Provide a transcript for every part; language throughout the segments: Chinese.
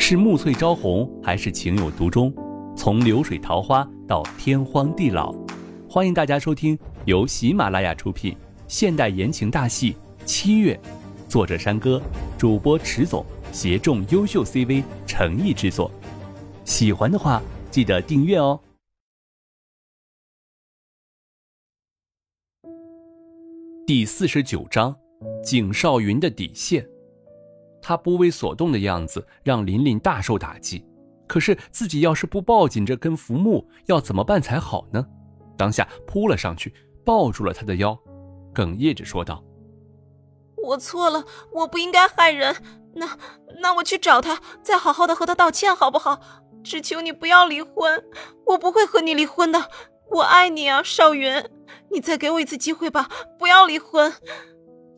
是暮翠朝红，还是情有独钟？从流水桃花到天荒地老，欢迎大家收听由喜马拉雅出品现代言情大戏《七月》，作者山歌，主播迟总，协众优秀 CV 诚意制作。喜欢的话，记得订阅哦。第四十九章，景少云的底线。他不为所动的样子让琳琳大受打击，可是自己要是不抱紧这根浮木，要怎么办才好呢？当下扑了上去，抱住了他的腰，哽咽着说道：“我错了，我不应该害人。那那我去找他，再好好的和他道歉，好不好？只求你不要离婚，我不会和你离婚的，我爱你啊，少云，你再给我一次机会吧，不要离婚。”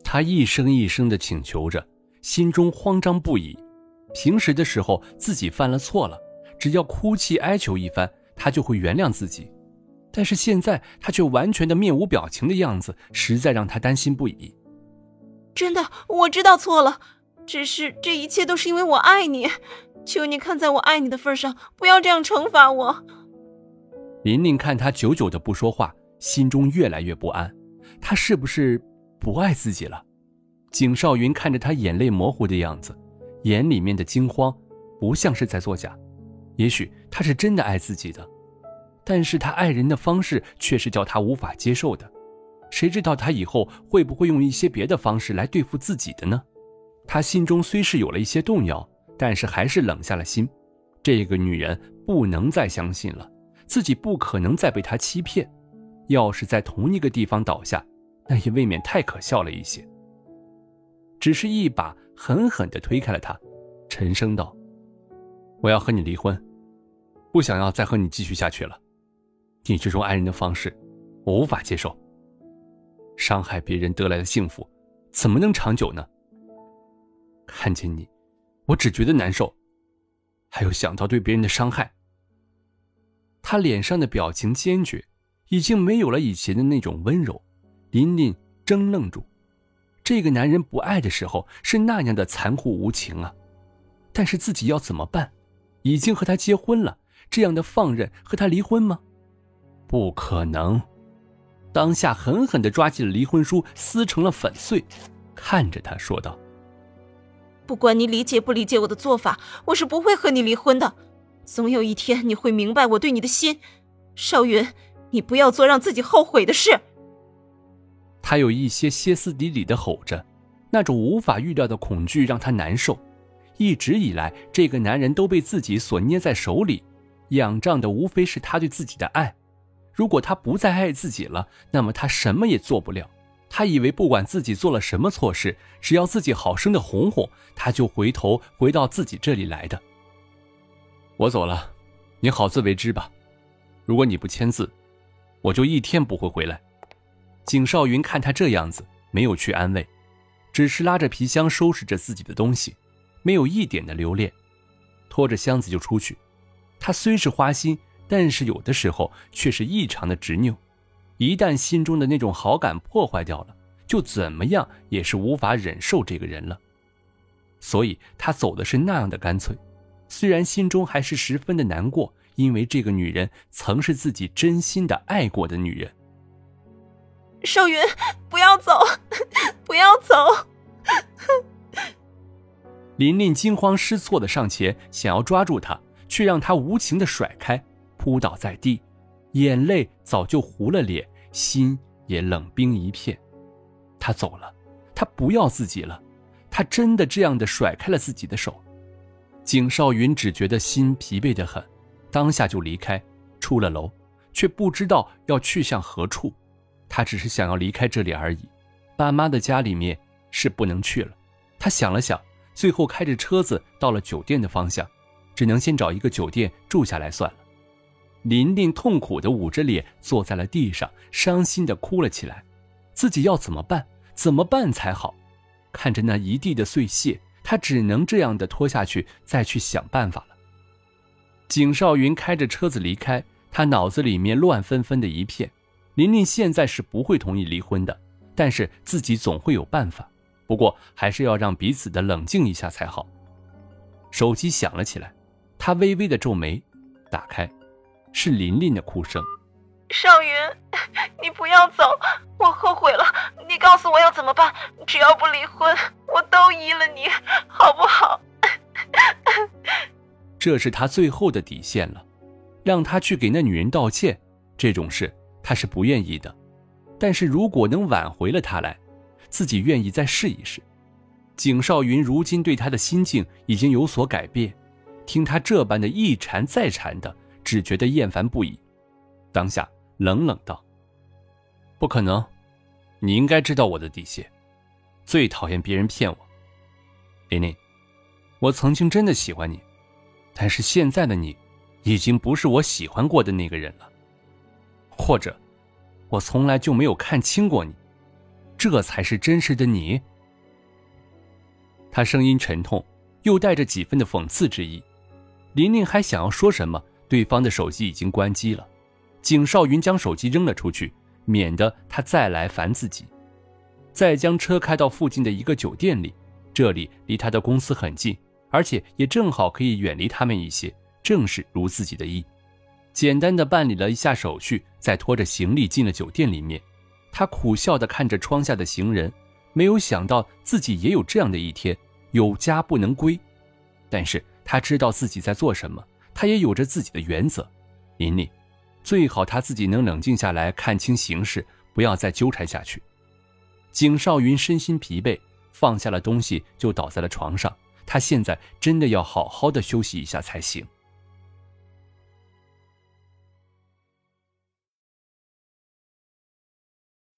他一声一声的请求着。心中慌张不已，平时的时候自己犯了错了，只要哭泣哀求一番，他就会原谅自己。但是现在他却完全的面无表情的样子，实在让他担心不已。真的，我知道错了，只是这一切都是因为我爱你，求你看在我爱你的份上，不要这样惩罚我。琳琳看他久久的不说话，心中越来越不安，他是不是不爱自己了？景少云看着他眼泪模糊的样子，眼里面的惊慌，不像是在作假。也许他是真的爱自己的，但是他爱人的方式却是叫他无法接受的。谁知道他以后会不会用一些别的方式来对付自己的呢？他心中虽是有了一些动摇，但是还是冷下了心。这个女人不能再相信了，自己不可能再被她欺骗。要是在同一个地方倒下，那也未免太可笑了一些。只是一把狠狠地推开了他，沉声道：“我要和你离婚，不想要再和你继续下去了。你这种爱人的方式，我无法接受。伤害别人得来的幸福，怎么能长久呢？看见你，我只觉得难受，还有想到对别人的伤害。”他脸上的表情坚决，已经没有了以前的那种温柔。琳琳怔愣住。这个男人不爱的时候是那样的残酷无情啊，但是自己要怎么办？已经和他结婚了，这样的放任和他离婚吗？不可能！当下狠狠地抓起了离婚书，撕成了粉碎，看着他说道：“不管你理解不理解我的做法，我是不会和你离婚的。总有一天你会明白我对你的心，少云，你不要做让自己后悔的事。”他有一些歇斯底里的吼着，那种无法预料的恐惧让他难受。一直以来，这个男人都被自己所捏在手里，仰仗的无非是他对自己的爱。如果他不再爱自己了，那么他什么也做不了。他以为不管自己做了什么错事，只要自己好生的哄哄，他就回头回到自己这里来的。我走了，你好自为之吧。如果你不签字，我就一天不会回来。景少云看他这样子，没有去安慰，只是拉着皮箱收拾着自己的东西，没有一点的留恋，拖着箱子就出去。他虽是花心，但是有的时候却是异常的执拗。一旦心中的那种好感破坏掉了，就怎么样也是无法忍受这个人了。所以他走的是那样的干脆，虽然心中还是十分的难过，因为这个女人曾是自己真心的爱过的女人。少云，不要走，不要走！琳琳惊慌失措的上前，想要抓住他，却让他无情的甩开，扑倒在地，眼泪早就糊了脸，心也冷冰一片。他走了，他不要自己了，他真的这样的甩开了自己的手。景少云只觉得心疲惫的很，当下就离开，出了楼，却不知道要去向何处。他只是想要离开这里而已，爸妈的家里面是不能去了。他想了想，最后开着车子到了酒店的方向，只能先找一个酒店住下来算了。琳琳痛苦的捂着脸坐在了地上，伤心的哭了起来。自己要怎么办？怎么办才好？看着那一地的碎屑，他只能这样的拖下去，再去想办法了。景少云开着车子离开，他脑子里面乱纷纷的一片。琳琳现在是不会同意离婚的，但是自己总会有办法。不过还是要让彼此的冷静一下才好。手机响了起来，他微微的皱眉，打开，是琳琳的哭声。少云，你不要走，我后悔了。你告诉我要怎么办？只要不离婚，我都依了你，好不好？这是他最后的底线了，让他去给那女人道歉，这种事他是不愿意的。但是如果能挽回了他来，自己愿意再试一试。景少云如今对他的心境已经有所改变，听他这般的一缠再缠的，只觉得厌烦不已。当下。冷冷道：“不可能，你应该知道我的底线，最讨厌别人骗我。琳琳，我曾经真的喜欢你，但是现在的你，已经不是我喜欢过的那个人了。或者，我从来就没有看清过你，这才是真实的你。”他声音沉痛，又带着几分的讽刺之意。琳琳还想要说什么，对方的手机已经关机了。景少云将手机扔了出去，免得他再来烦自己。再将车开到附近的一个酒店里，这里离他的公司很近，而且也正好可以远离他们一些，正是如自己的意。简单的办理了一下手续，再拖着行李进了酒店里面。他苦笑的看着窗下的行人，没有想到自己也有这样的一天，有家不能归。但是他知道自己在做什么，他也有着自己的原则。琳琳。最好他自己能冷静下来，看清形势，不要再纠缠下去。景少云身心疲惫，放下了东西就倒在了床上。他现在真的要好好的休息一下才行。